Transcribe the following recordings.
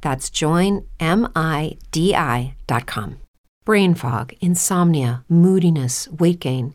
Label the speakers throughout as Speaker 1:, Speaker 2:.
Speaker 1: That's joinmidi.com. Brain fog, insomnia, moodiness, weight gain.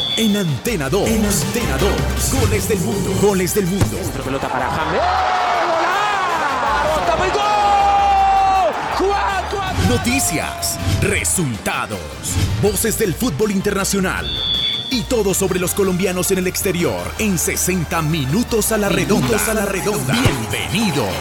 Speaker 2: En Antena 2. En Antena 2. Goles del mundo. Goles del mundo.
Speaker 3: Otra pelota para James.
Speaker 2: Noticias, resultados, voces del fútbol internacional y todo sobre los colombianos en el exterior en 60 minutos a la redonda. a la redonda. Bienvenidos.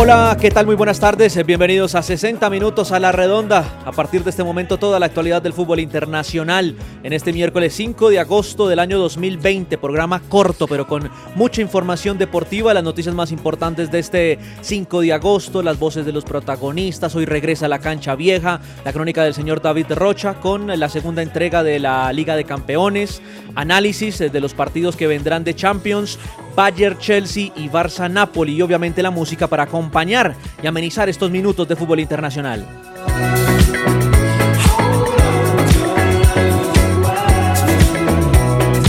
Speaker 3: Hola, ¿qué tal? Muy buenas tardes. Bienvenidos a 60 minutos a la redonda. A partir de este momento toda la actualidad del fútbol internacional en este miércoles 5 de agosto del año 2020. Programa corto pero con mucha información deportiva, las noticias más importantes de este 5 de agosto, las voces de los protagonistas. Hoy regresa a la cancha vieja, la crónica del señor David Rocha con la segunda entrega de la Liga de Campeones, análisis de los partidos que vendrán de Champions, Bayern, Chelsea y Barça Napoli y obviamente la música para acompañar y amenizar estos minutos de fútbol internacional.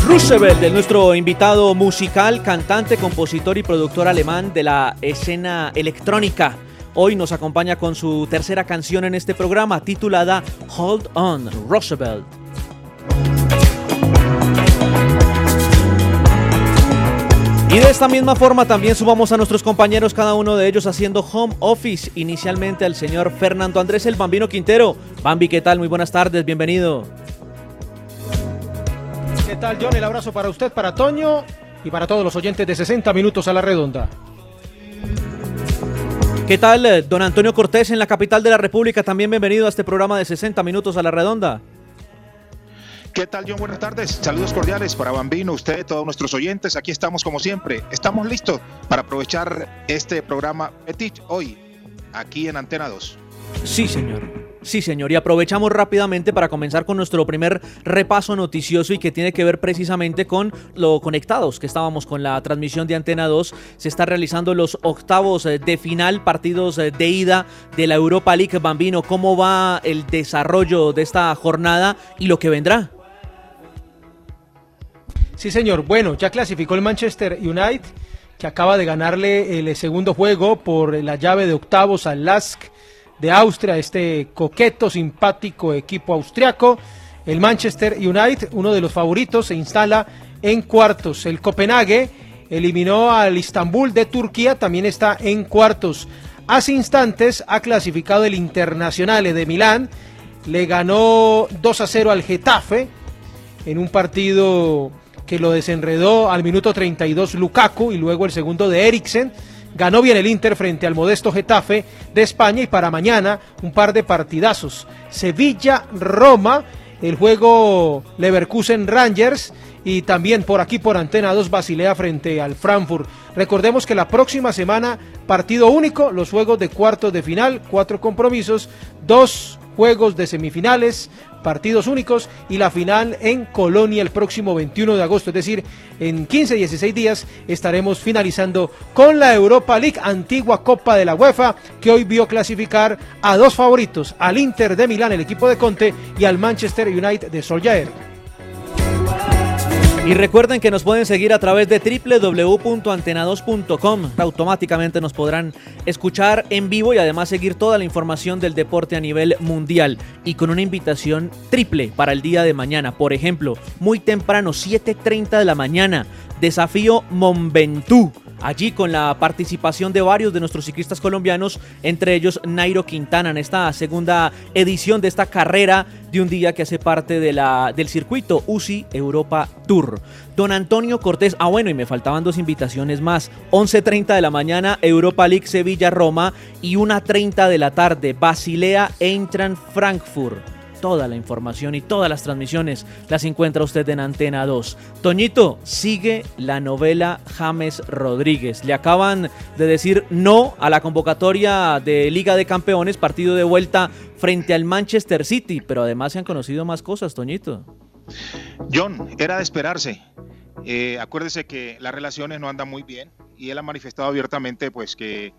Speaker 3: Roosevelt, de nuestro invitado musical, cantante, compositor y productor alemán de la escena electrónica. Hoy nos acompaña con su tercera canción en este programa, titulada Hold On, Roosevelt. Y de esta misma forma también subamos a nuestros compañeros, cada uno de ellos haciendo home office. Inicialmente al señor Fernando Andrés el Bambino Quintero. Bambi, ¿qué tal? Muy buenas tardes, bienvenido.
Speaker 4: ¿Qué tal, John? El abrazo para usted, para Toño y para todos los oyentes de 60 minutos a la redonda.
Speaker 3: ¿Qué tal, eh, don Antonio Cortés en la capital de la República? También bienvenido a este programa de 60 minutos a la redonda.
Speaker 5: ¿Qué tal, John? Buenas tardes. Saludos cordiales para Bambino, usted, todos nuestros oyentes. Aquí estamos como siempre. Estamos listos para aprovechar este programa Petit hoy, aquí en Antena 2.
Speaker 3: Sí, señor. Sí, señor. Y aprovechamos rápidamente para comenzar con nuestro primer repaso noticioso y que tiene que ver precisamente con lo conectados que estábamos con la transmisión de Antena 2. Se está realizando los octavos eh, de final, partidos eh, de ida de la Europa League Bambino. ¿Cómo va el desarrollo de esta jornada y lo que vendrá?
Speaker 4: Sí, señor. Bueno, ya clasificó el Manchester United, que acaba de ganarle el segundo juego por la llave de octavos al Lask de Austria, este coqueto, simpático equipo austriaco. El Manchester United, uno de los favoritos, se instala en cuartos. El Copenhague eliminó al Istanbul de Turquía, también está en cuartos. Hace instantes ha clasificado el Internacional de Milán, le ganó 2 a 0 al Getafe en un partido que lo desenredó al minuto 32 Lukaku y luego el segundo de Eriksen, ganó bien el Inter frente al modesto Getafe de España y para mañana un par de partidazos. Sevilla-Roma, el juego Leverkusen Rangers y también por aquí por Antena 2 Basilea frente al Frankfurt. Recordemos que la próxima semana partido único, los juegos de cuartos de final, cuatro compromisos, dos juegos de semifinales, partidos únicos y la final en Colonia el próximo 21 de agosto, es decir, en 15, 16 días estaremos finalizando con la Europa League, antigua Copa de la UEFA, que hoy vio clasificar a dos favoritos, al Inter de Milán, el equipo de Conte, y al Manchester United de Solskjaer.
Speaker 3: Y recuerden que nos pueden seguir a través de www.antena2.com. Automáticamente nos podrán escuchar en vivo y además seguir toda la información del deporte a nivel mundial. Y con una invitación triple para el día de mañana. Por ejemplo, muy temprano, 7.30 de la mañana, desafío Monventú allí con la participación de varios de nuestros ciclistas colombianos, entre ellos Nairo Quintana, en esta segunda edición de esta carrera de un día que hace parte de la, del circuito UCI Europa Tour. Don Antonio Cortés, ah bueno, y me faltaban dos invitaciones más, 11.30 de la mañana Europa League Sevilla-Roma y 1.30 de la tarde Basilea Eintracht Frankfurt toda la información y todas las transmisiones las encuentra usted en Antena 2. Toñito, sigue la novela James Rodríguez. Le acaban de decir no a la convocatoria de Liga de Campeones, partido de vuelta frente al Manchester City, pero además se han conocido más cosas, Toñito.
Speaker 5: John, era de esperarse. Eh, acuérdese que las relaciones no andan muy bien y él ha manifestado abiertamente pues que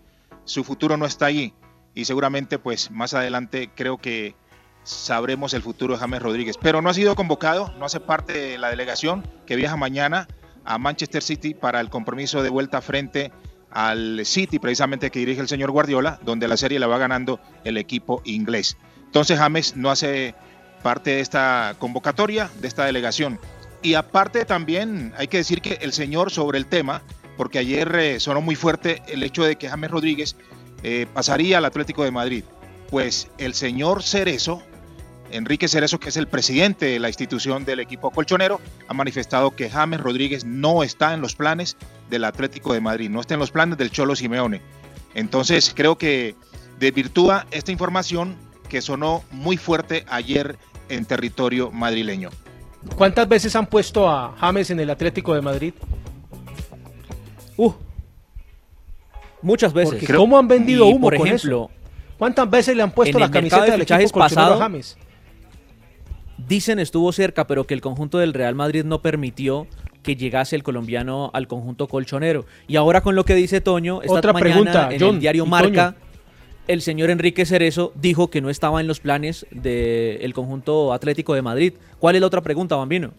Speaker 5: su futuro no está ahí y seguramente pues más adelante creo que sabremos el futuro de James Rodríguez. Pero no ha sido convocado, no hace parte de la delegación que viaja mañana a Manchester City para el compromiso de vuelta frente al City, precisamente que dirige el señor Guardiola, donde la serie la va ganando el equipo inglés. Entonces James no hace parte de esta convocatoria, de esta delegación. Y aparte también hay que decir que el señor sobre el tema, porque ayer eh, sonó muy fuerte el hecho de que James Rodríguez eh, pasaría al Atlético de Madrid. Pues el señor Cerezo, Enrique Cerezo, que es el presidente de la institución del equipo colchonero, ha manifestado que James Rodríguez no está en los planes del Atlético de Madrid, no está en los planes del Cholo Simeone. Entonces creo que desvirtúa esta información que sonó muy fuerte ayer en territorio madrileño.
Speaker 4: ¿Cuántas veces han puesto a James en el Atlético de Madrid?
Speaker 3: Uh, muchas veces.
Speaker 4: ¿Cómo han vendido humo por ejemplo, ¿Cuántas veces le han puesto la camiseta del equipo colchonero a James?
Speaker 3: Dicen estuvo cerca, pero que el conjunto del Real Madrid no permitió que llegase el colombiano al conjunto colchonero. Y ahora con lo que dice Toño, esta
Speaker 4: Otra
Speaker 3: mañana
Speaker 4: pregunta,
Speaker 3: en
Speaker 4: John,
Speaker 3: el diario
Speaker 4: ¿y
Speaker 3: Marca, el señor Enrique Cerezo dijo que no estaba en los planes del conjunto Atlético de Madrid. ¿Cuál es la otra pregunta, Bambino?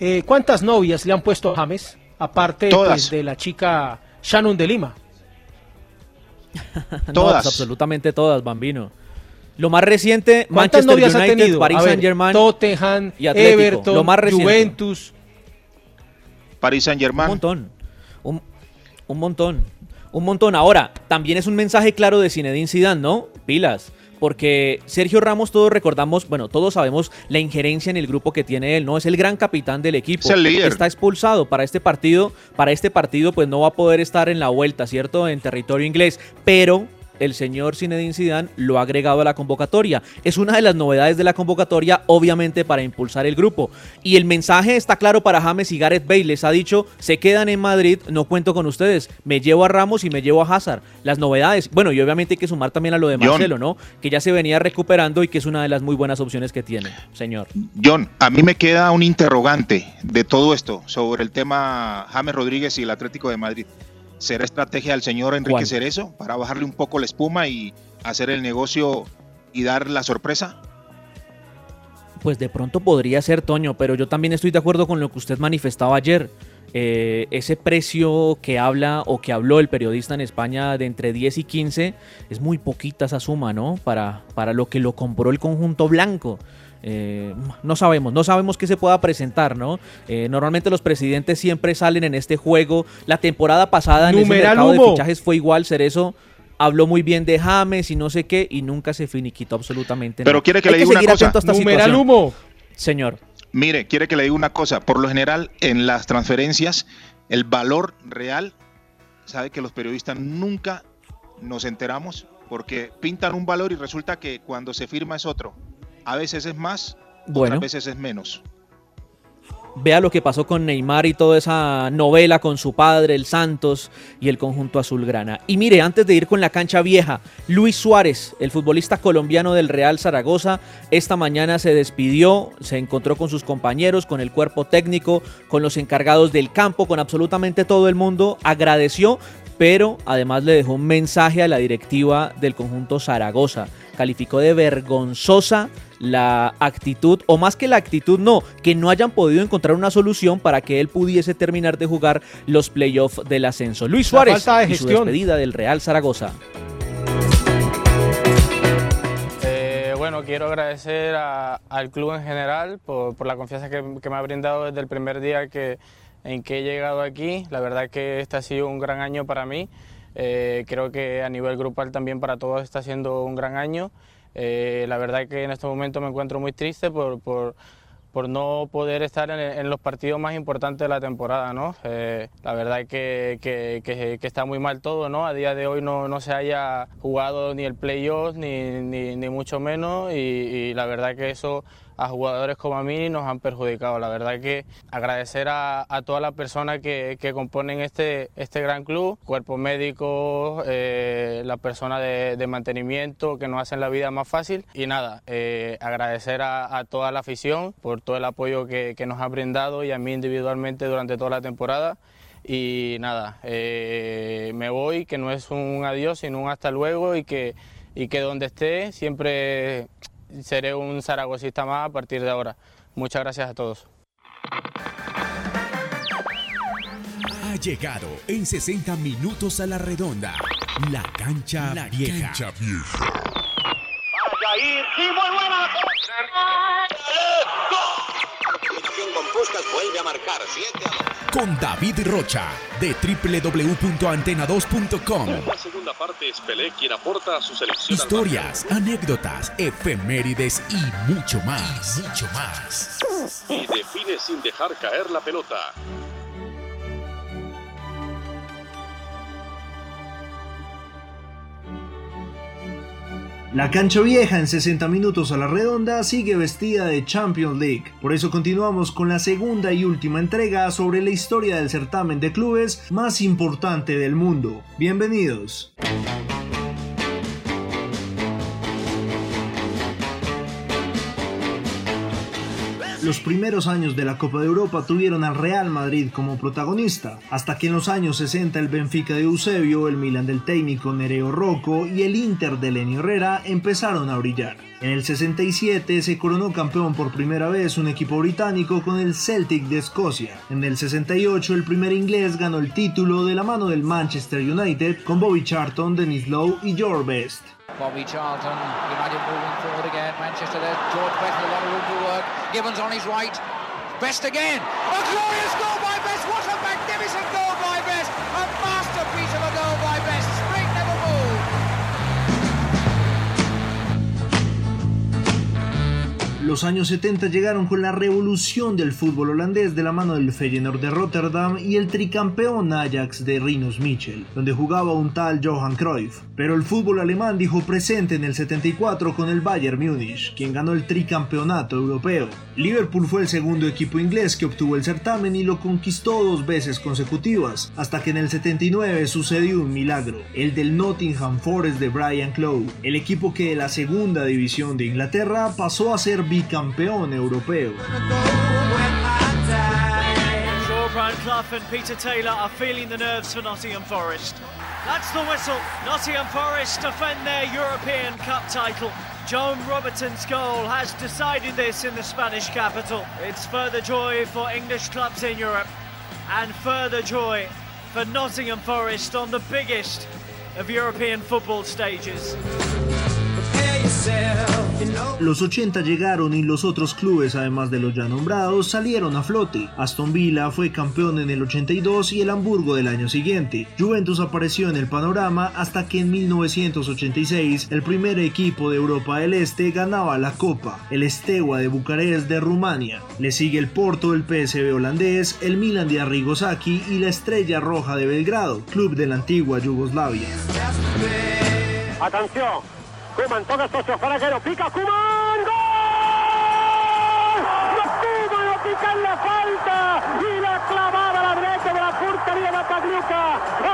Speaker 4: Eh, ¿Cuántas novias le han puesto a James? Aparte pues, de la chica Shannon de Lima.
Speaker 3: todas. absolutamente todas, Bambino. Lo más reciente, Manchester United, Paris Saint Germain,
Speaker 4: Tottenham, y Everton, lo más Juventus,
Speaker 5: Paris Saint Germain.
Speaker 3: Un montón, un, un, montón, un montón. Ahora, también es un mensaje claro de Zinedine Zidane, ¿no? Pilas. Porque Sergio Ramos, todos recordamos, bueno, todos sabemos la injerencia en el grupo que tiene él, ¿no? Es el gran capitán del equipo.
Speaker 5: Es el líder.
Speaker 3: Está expulsado para este partido. Para este partido, pues no va a poder estar en la vuelta, ¿cierto? En territorio inglés. Pero el señor Zinedine Zidane lo ha agregado a la convocatoria. Es una de las novedades de la convocatoria, obviamente para impulsar el grupo. Y el mensaje está claro para James y Gareth Bale. Les ha dicho, se quedan en Madrid, no cuento con ustedes. Me llevo a Ramos y me llevo a Hazard. Las novedades. Bueno, y obviamente hay que sumar también a lo de Marcelo, ¿no? Que ya se venía recuperando y que es una de las muy buenas opciones que tiene, señor.
Speaker 5: John, a mí me queda un interrogante de todo esto sobre el tema James Rodríguez y el Atlético de Madrid. ¿Será estrategia del señor Enrique Cerezo para bajarle un poco la espuma y hacer el negocio y dar la sorpresa?
Speaker 3: Pues de pronto podría ser Toño, pero yo también estoy de acuerdo con lo que usted manifestaba ayer. Eh, ese precio que habla o que habló el periodista en España de entre 10 y 15 es muy poquita esa suma, ¿no? Para, para lo que lo compró el conjunto blanco. Eh, no sabemos, no sabemos qué se pueda presentar, ¿no? Eh, normalmente los presidentes siempre salen en este juego. La temporada pasada en el mercado de fichajes fue igual, Cerezo habló muy bien de James y no sé qué y nunca se finiquitó absolutamente
Speaker 5: Pero quiere que le diga una cosa.
Speaker 4: Numeral humo.
Speaker 3: Señor.
Speaker 5: Mire, quiere que le diga una cosa. Por lo general, en las transferencias, el valor real sabe que los periodistas nunca nos enteramos porque pintan un valor y resulta que cuando se firma es otro. A veces es más, otras veces es menos.
Speaker 3: Vea lo que pasó con Neymar y toda esa novela con su padre, el Santos y el conjunto azulgrana. Y mire, antes de ir con la cancha vieja, Luis Suárez, el futbolista colombiano del Real Zaragoza, esta mañana se despidió, se encontró con sus compañeros, con el cuerpo técnico, con los encargados del campo, con absolutamente todo el mundo. Agradeció, pero además le dejó un mensaje a la directiva del conjunto Zaragoza. Calificó de vergonzosa la actitud, o más que la actitud, no, que no hayan podido encontrar una solución para que él pudiese terminar de jugar los playoffs del ascenso. Luis Suárez y su despedida del Real Zaragoza.
Speaker 6: Eh, bueno, quiero agradecer al club en general por, la confianza que, me ha brindado desde el primer día que, en que he llegado aquí. La verdad que este ha sido un gran año para mí. Eh, creo que a nivel grupal también para todos está siendo un gran año. Eh, la verdad que en este momento me encuentro muy triste por, por, por no poder estar en, los partidos más importantes de la temporada. ¿no? Eh, la verdad que, que, que, está muy mal todo. ¿no? A día de hoy no, no se haya jugado ni el playoff ni, ni, ni, mucho menos y, y la verdad que eso a jugadores como a mí nos han perjudicado. La verdad que agradecer a, todas las personas que, componen este, este gran club, cuerpo médico, eh, las personas de, mantenimiento que nos hacen la vida más fácil y nada, eh, agradecer a, toda la afición por todo el apoyo que, nos ha brindado y a mí individualmente durante toda la temporada. Y nada, eh, me voy, que no es un adiós, sino un hasta luego y que, y que donde esté siempre seré un zaragocista más a partir de ahora. Muchas gracias a todos.
Speaker 2: Ha llegado en 60 minutos a la redonda. La cancha la vieja. Cancha vieja. con Puskas vuelve a marcar 7 a 2. Con David Rocha de www.antena2.com. Parte es Pelé quien aporta a su selección. Historias, anécdotas, efemérides y mucho más. Y mucho más. Y define sin dejar caer la pelota.
Speaker 7: La cancha vieja en 60 minutos a la redonda sigue vestida de Champions League. Por eso continuamos con la segunda y última entrega sobre la historia del certamen de clubes más importante del mundo. Bienvenidos. Los primeros años de la Copa de Europa tuvieron al Real Madrid como protagonista, hasta que en los años 60 el Benfica de Eusebio, el Milan del técnico Nereo Rocco y el Inter de Lenio Herrera empezaron a brillar. En el 67 se coronó campeón por primera vez un equipo británico con el Celtic de Escocia. En el 68 el primer inglés ganó el título de la mano del Manchester United con Bobby Charlton, Dennis Lowe y George Best. Bobby Charlton, United moving forward again. Manchester there, George Best with a lot of room for work. Gibbons on his right. Best again. A glorious goal by Best. What a magnificent goal by Best. A masterpiece of a goal by Los años 70 llegaron con la revolución del fútbol holandés de la mano del Feyenoord de Rotterdam y el tricampeón Ajax de Rinus Michel, donde jugaba un tal Johan Cruyff. Pero el fútbol alemán dijo presente en el 74 con el Bayern Múnich, quien ganó el tricampeonato europeo. Liverpool fue el segundo equipo inglés que obtuvo el certamen y lo conquistó dos veces consecutivas, hasta que en el 79 sucedió un milagro, el del Nottingham Forest de Brian Clough, el equipo que de la segunda división de Inglaterra pasó a ser bicampeón europeo. Brian Clough and Peter Taylor are feeling the nerves for Nottingham Forest. That's the whistle. Nottingham Forest defend their European Cup title. Joan Robertson's goal has decided this in the Spanish capital. It's further joy for English clubs in Europe and further joy for Nottingham Forest on the biggest of European football stages. Prepare yourself. Los 80 llegaron y los otros clubes, además de los ya nombrados, salieron a flote. Aston Villa fue campeón en el 82 y el Hamburgo del año siguiente. Juventus apareció en el panorama hasta que en 1986 el primer equipo de Europa del Este ganaba la Copa, el Steaua de Bucarest de Rumania. Le sigue el Porto del PSV holandés, el Milan de Arrigo Sacchi y la Estrella Roja de Belgrado, club de la antigua Yugoslavia.
Speaker 8: Atención, Kuman toca socio Faraguero, pica Kuman, ¡gol! ¡No Kuman lo pica la falta y la clavada a la derecha de la portería de Pagliuca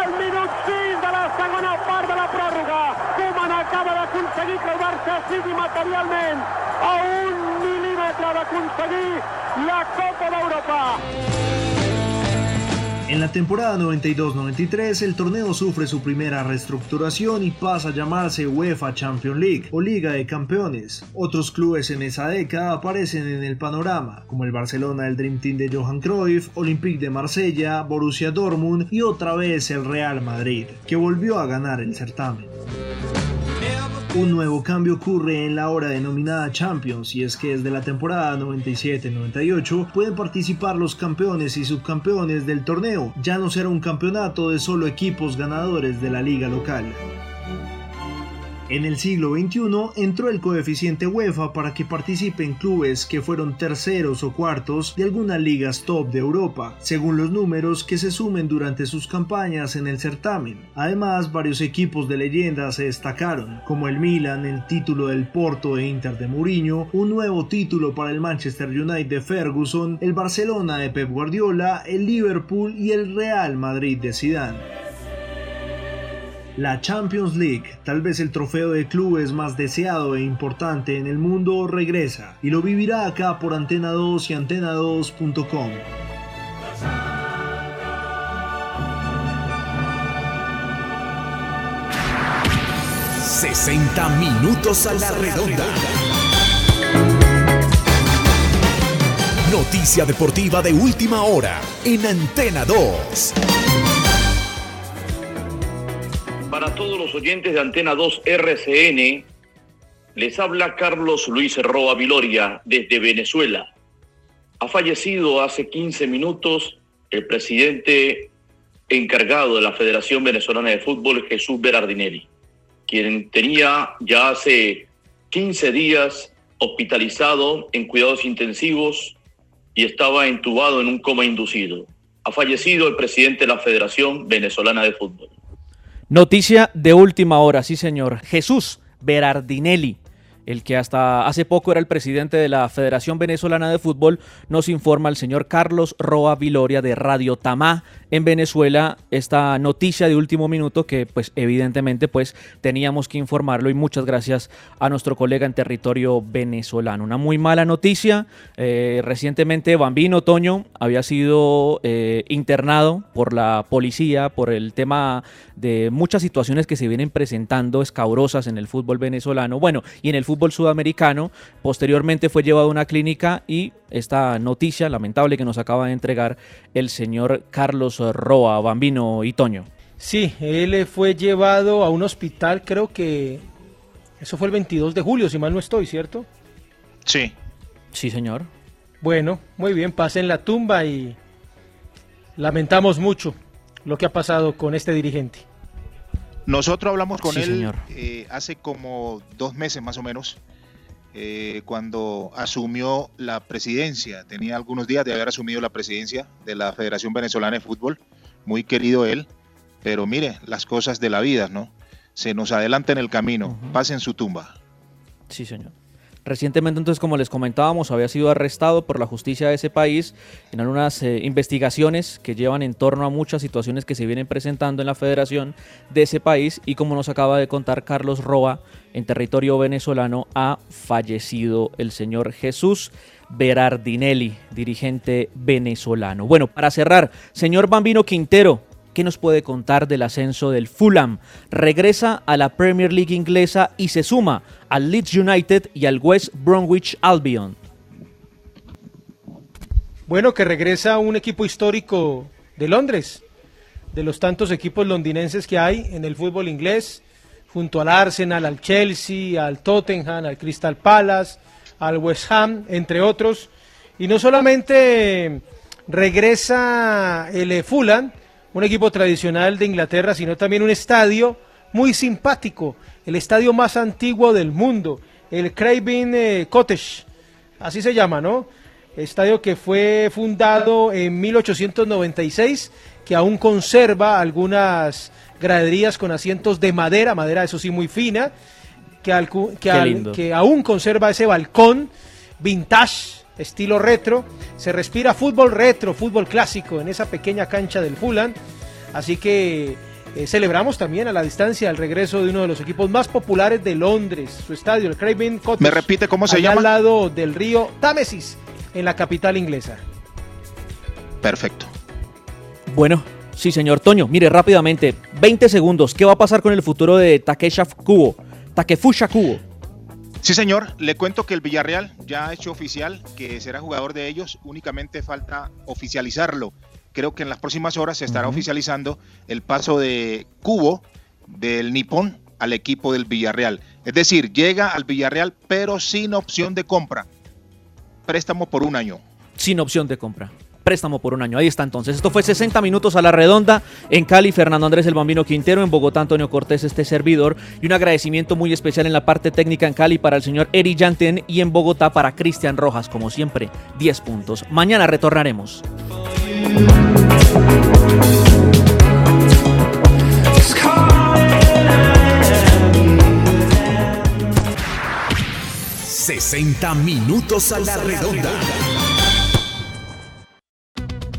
Speaker 8: al minut 6 de la segona part de la pròrroga. Kuman acaba d'aconseguir que el Barça materialment a un mil·límetre d'aconseguir la Copa d'Europa.
Speaker 7: En la temporada 92-93 el torneo sufre su primera reestructuración y pasa a llamarse UEFA Champions League o Liga de Campeones. Otros clubes en esa década aparecen en el panorama, como el Barcelona del Dream Team de Johan Cruyff, Olympique de Marsella, Borussia Dortmund y otra vez el Real Madrid, que volvió a ganar el certamen. Un nuevo cambio ocurre en la hora denominada Champions y es que desde la temporada 97-98 pueden participar los campeones y subcampeones del torneo, ya no será un campeonato de solo equipos ganadores de la liga local. En el siglo XXI entró el coeficiente UEFA para que participen clubes que fueron terceros o cuartos de algunas ligas top de Europa, según los números que se sumen durante sus campañas en el certamen. Además, varios equipos de leyenda se destacaron, como el Milan, el título del Porto e Inter de Mourinho, un nuevo título para el Manchester United de Ferguson, el Barcelona de Pep Guardiola, el Liverpool y el Real Madrid de Zidane. La Champions League, tal vez el trofeo de clubes más deseado e importante en el mundo, regresa y lo vivirá acá por Antena 2 y antena2.com.
Speaker 2: ¡60 minutos a la redonda! Noticia deportiva de última hora en Antena 2.
Speaker 9: Todos los oyentes de Antena 2 RCN, les habla Carlos Luis Roa Viloria desde Venezuela. Ha fallecido hace 15 minutos el presidente encargado de la Federación Venezolana de Fútbol, Jesús Berardinelli, quien tenía ya hace 15 días hospitalizado en cuidados intensivos y estaba entubado en un coma inducido. Ha fallecido el presidente de la Federación Venezolana de Fútbol.
Speaker 3: Noticia de última hora, sí señor. Jesús Berardinelli, el que hasta hace poco era el presidente de la Federación Venezolana de Fútbol, nos informa el señor Carlos Roa Viloria de Radio Tamá en Venezuela esta noticia de último minuto que pues evidentemente pues teníamos que informarlo y muchas gracias a nuestro colega en territorio venezolano. Una muy mala noticia, eh, recientemente Bambino Toño había sido eh, internado por la policía por el tema de muchas situaciones que se vienen presentando escabrosas en el fútbol venezolano, bueno, y en el fútbol sudamericano, posteriormente fue llevado a una clínica y esta noticia lamentable que nos acaba de entregar el señor Carlos Roa, Bambino y Toño.
Speaker 4: Sí, él fue llevado a un hospital, creo que eso fue el 22 de julio, si mal no estoy, ¿cierto?
Speaker 5: Sí.
Speaker 3: Sí, señor.
Speaker 4: Bueno, muy bien, pasen la tumba y lamentamos mucho lo que ha pasado con este dirigente.
Speaker 5: Nosotros hablamos con
Speaker 3: Sí,
Speaker 5: él
Speaker 3: señor.
Speaker 5: eh, hace como dos meses más o menos, eh, cuando asumió la presidencia. Tenía algunos días de haber asumido la presidencia de la Federación Venezolana de Fútbol. Muy querido él, pero mire, las cosas de la vida, ¿no? Se nos adelanta en el camino. Pase en su tumba.
Speaker 3: Sí, señor. Recientemente, entonces, como les comentábamos, había sido arrestado por la justicia de ese país en algunas eh, investigaciones que llevan en torno a muchas situaciones que se vienen presentando en la federación de ese país y como nos acaba de contar Carlos Roa, en territorio venezolano ha fallecido el señor Jesús Berardinelli, dirigente venezolano. Bueno, para cerrar, señor Bambino Quintero, ¿Qué nos puede contar del ascenso del Fulham? Regresa a la Premier League inglesa y se suma al Leeds United y al West Bromwich Albion.
Speaker 4: Bueno, que regresa un equipo histórico de Londres, de los tantos equipos londinenses que hay en el fútbol inglés. junto al Arsenal, al Chelsea, al Tottenham, al Crystal Palace, al West Ham, entre otros. Y no solamente regresa el Fulham, un equipo tradicional de Inglaterra, sino también un estadio muy simpático, el estadio más antiguo del mundo, el Craven eh, Cottage, así se llama, ¿no? Estadio que fue fundado en 1896, que aún conserva algunas graderías con asientos de madera, madera eso sí muy fina, que, que, que aún conserva ese balcón vintage, estilo retro. Se respira fútbol retro, fútbol clásico en esa pequeña cancha del Fulham. Así que eh, celebramos también a la distancia el regreso de uno de los equipos más populares de Londres, su estadio, el Craven Cottage.
Speaker 5: ¿Me repite cómo se llama?
Speaker 4: Al lado del río Támesis, en la capital inglesa.
Speaker 5: Perfecto.
Speaker 3: Bueno, sí, señor Toño. Mire, rápidamente, 20 segundos. ¿Qué va a pasar con el futuro de Takesha Kubo? Takefusha Kubo.
Speaker 5: Sí, señor. Le cuento que el Villarreal ya ha hecho oficial que será jugador de ellos. Únicamente falta oficializarlo creo que en las próximas horas se estará oficializando el paso de Cubo del Nippon al equipo del Villarreal. Es decir, llega al Villarreal pero sin opción de compra. Préstamo por un año.
Speaker 3: Sin opción de compra. Préstamo por un año. Ahí está entonces. Esto fue 60 minutos a la redonda. En Cali, Fernando Andrés el Bambino Quintero. En Bogotá, Antonio Cortés, este servidor. Y un agradecimiento muy especial en la parte técnica en Cali para el señor Eri Janten y en Bogotá para Cristian Rojas. Como siempre, 10 puntos. Mañana retornaremos.
Speaker 2: 60 minutos a la redonda.